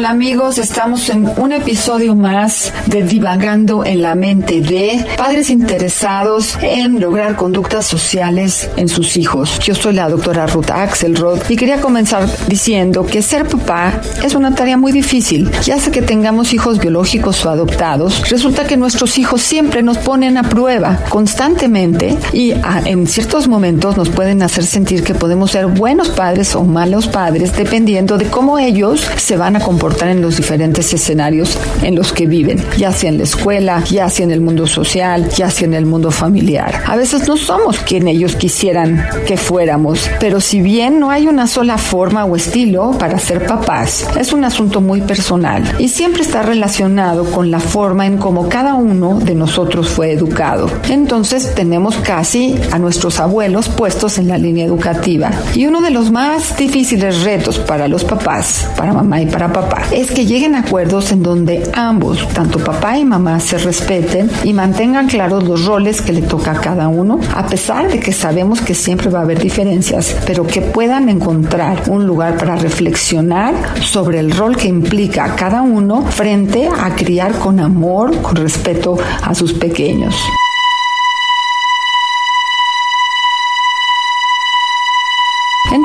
Hola amigos, estamos en un episodio más de Divagando en la mente de padres interesados en lograr conductas sociales en sus hijos. Yo soy la doctora Ruth Axelrod y quería comenzar diciendo que ser papá es una tarea muy difícil. Ya sea que tengamos hijos biológicos o adoptados, resulta que nuestros hijos siempre nos ponen a prueba constantemente y en ciertos momentos nos pueden hacer sentir que podemos ser buenos padres o malos padres dependiendo de cómo ellos se van a comportar en los diferentes escenarios en los que viven, ya sea en la escuela, ya sea en el mundo social, ya sea en el mundo familiar. A veces no somos quien ellos quisieran que fuéramos, pero si bien no hay una sola forma o estilo para ser papás, es un asunto muy personal y siempre está relacionado con la forma en cómo cada uno de nosotros fue educado. Entonces tenemos casi a nuestros abuelos puestos en la línea educativa. Y uno de los más difíciles retos para los papás, para mamá y para papá, es que lleguen acuerdos en donde ambos, tanto papá y mamá, se respeten y mantengan claros los roles que le toca a cada uno, a pesar de que sabemos que siempre va a haber diferencias, pero que puedan encontrar un lugar para reflexionar sobre el rol que implica cada uno frente a criar con amor, con respeto a sus pequeños.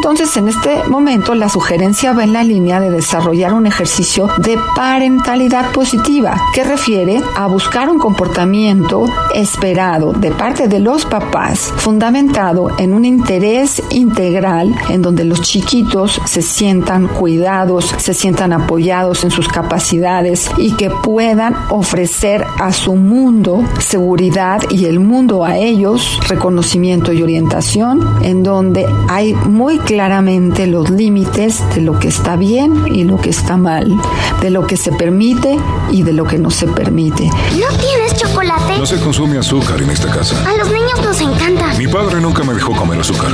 Entonces, en este momento, la sugerencia va en la línea de desarrollar un ejercicio de parentalidad positiva, que refiere a buscar un comportamiento esperado de parte de los papás, fundamentado en un interés integral en donde los chiquitos se sientan cuidados, se sientan apoyados en sus capacidades y que puedan ofrecer a su mundo seguridad y el mundo a ellos reconocimiento y orientación, en donde hay muy claramente los límites de lo que está bien y lo que está mal, de lo que se permite y de lo que no se permite. ¿No tienes chocolate? No se consume azúcar en esta casa. A los niños nos encanta. Mi padre nunca me dejó comer azúcar.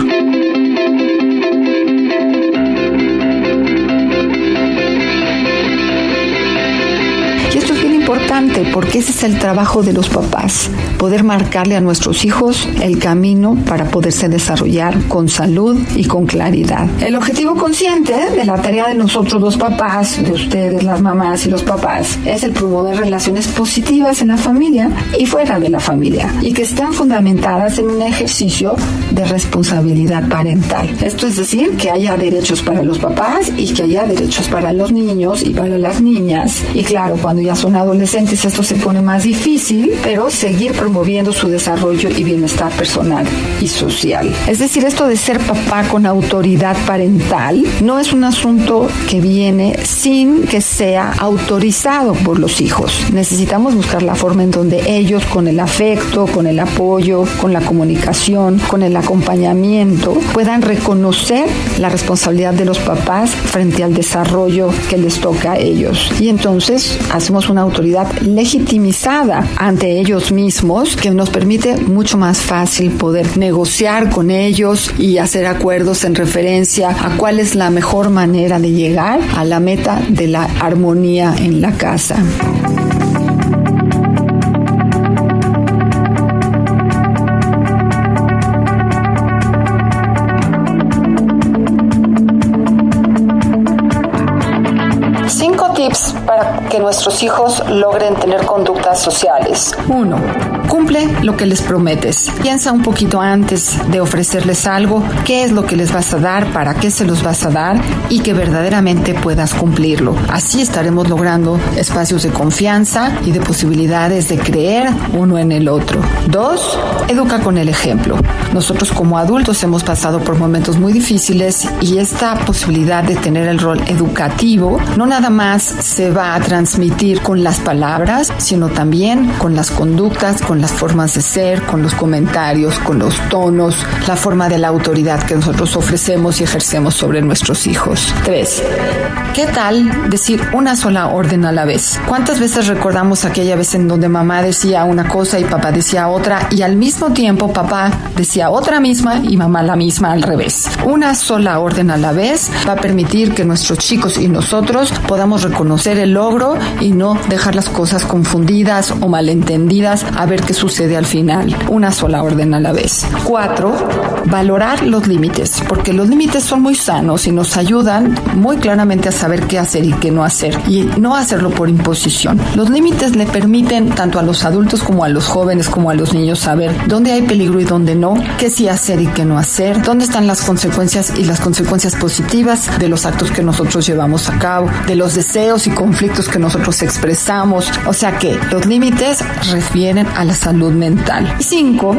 Importante porque ese es el trabajo de los papás, poder marcarle a nuestros hijos el camino para poderse desarrollar con salud y con claridad. El objetivo consciente de la tarea de nosotros los papás, de ustedes las mamás y los papás, es el promover relaciones positivas en la familia y fuera de la familia y que estén fundamentadas en un ejercicio de responsabilidad parental. Esto es decir, que haya derechos para los papás y que haya derechos para los niños y para las niñas. Y claro, cuando ya son adolescentes, esto se pone más difícil, pero seguir promoviendo su desarrollo y bienestar personal y social. Es decir, esto de ser papá con autoridad parental no es un asunto que viene sin que sea autorizado por los hijos. Necesitamos buscar la forma en donde ellos con el afecto, con el apoyo, con la comunicación, con el acompañamiento, puedan reconocer la responsabilidad de los papás frente al desarrollo que les toca a ellos. Y entonces hacemos una autoridad legitimizada ante ellos mismos que nos permite mucho más fácil poder negociar con ellos y hacer acuerdos en referencia a cuál es la mejor manera de llegar a la meta de la armonía en la casa. Que nuestros hijos logren tener conductas sociales. 1. Cumple lo que les prometes. Piensa un poquito antes de ofrecerles algo, qué es lo que les vas a dar, para qué se los vas a dar y que verdaderamente puedas cumplirlo. Así estaremos logrando espacios de confianza y de posibilidades de creer uno en el otro. Dos, educa con el ejemplo. Nosotros como adultos hemos pasado por momentos muy difíciles y esta posibilidad de tener el rol educativo no nada más se va a transmitir con las palabras, sino también con las conductas, con las formas de ser, con los comentarios, con los tonos, la forma de la autoridad que nosotros ofrecemos y ejercemos sobre nuestros hijos. Tres, ¿qué tal decir una sola orden a la vez? ¿Cuántas veces recordamos aquella vez en donde mamá decía una cosa y papá decía otra y al mismo tiempo papá decía otra misma y mamá la misma al revés? Una sola orden a la vez va a permitir que nuestros chicos y nosotros podamos reconocer el logro y no dejar las cosas confundidas o malentendidas a ver qué sucede al final. Una sola orden a la vez. Cuatro, valorar los límites, porque los límites son muy sanos y nos ayudan muy claramente a saber qué hacer y qué no hacer y no hacerlo por imposición. Los límites le permiten tanto a los adultos como a los jóvenes como a los niños saber dónde hay peligro y dónde no, qué sí hacer y qué no hacer, dónde están las consecuencias y las consecuencias positivas de los actos que nosotros llevamos a cabo, de los deseos y conflictos que nosotros expresamos. O sea que los límites refieren a la salud mental. Cinco,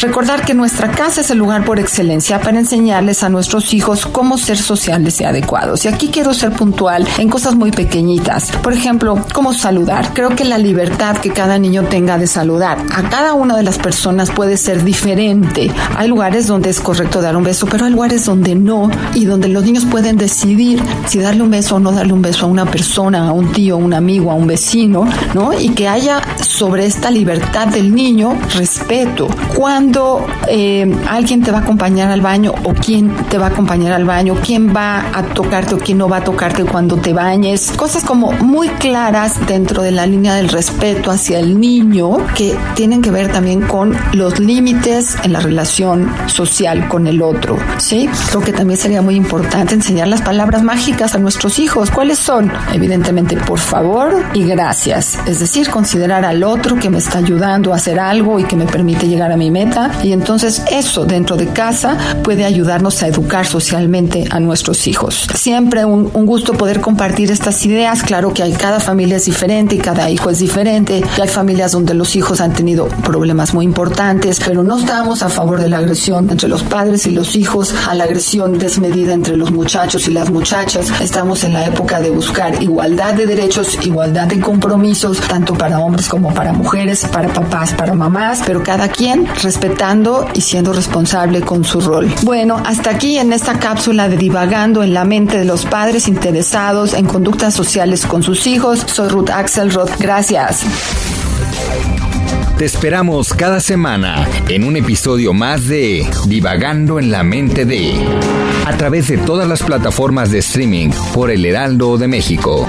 recordar que nuestra casa es el lugar por excelencia para enseñarles a nuestros hijos cómo ser sociales y adecuados. Y aquí quiero ser puntual en cosas muy pequeñitas. Por ejemplo, cómo saludar. Creo que la libertad que cada niño tenga de saludar a cada una de las personas puede ser diferente. Hay lugares donde es correcto dar un beso, pero hay lugares donde no y donde los niños pueden decidir si darle un beso o no darle un beso a una persona, a un tío, a un amigo, a un vecino, ¿no? Y que haya sobre esta libertad del niño respeto. Cuando eh, alguien te va a acompañar al baño o quién te va a acompañar al baño, quién va a tocarte o quién no va a tocarte cuando te bañes, cosas como muy claras dentro de la línea del respeto hacia el niño que tienen que ver también con los límites en la relación social con el otro, ¿sí? Creo que también sería muy importante enseñar las palabras mágicas a nuestros hijos. ¿Cuáles son? Evidentemente, por favor y gracias. Es decir, considerar al otro que me está ayudando a hacer algo y que me permite llegar a mi meta. Y entonces eso dentro de casa puede ayudarnos a educar socialmente a nuestros hijos. Siempre un, gusto poder compartir estas ideas. Claro que hay cada familia es diferente y cada hijo es diferente. Hay familias donde los hijos han tenido problemas muy importantes, pero no estamos a favor de la agresión entre los padres y los hijos, a la agresión desmedida entre los muchachos y las muchachas. Estamos en la época de buscar igualdad de derechos, igualdad de compromisos, tanto para hombres como para mujeres, para papás, para mamás, pero cada quien respetando y siendo responsable con su rol. Bueno, hasta aquí en esta cápsula de divagando en la mente de los padres interesados en conductas sociales con sus hijos. Soy Ruth Axelrod. Gracias. Te esperamos cada semana en un episodio más de Divagando en la mente de a través de todas las plataformas de streaming por El Heraldo de México.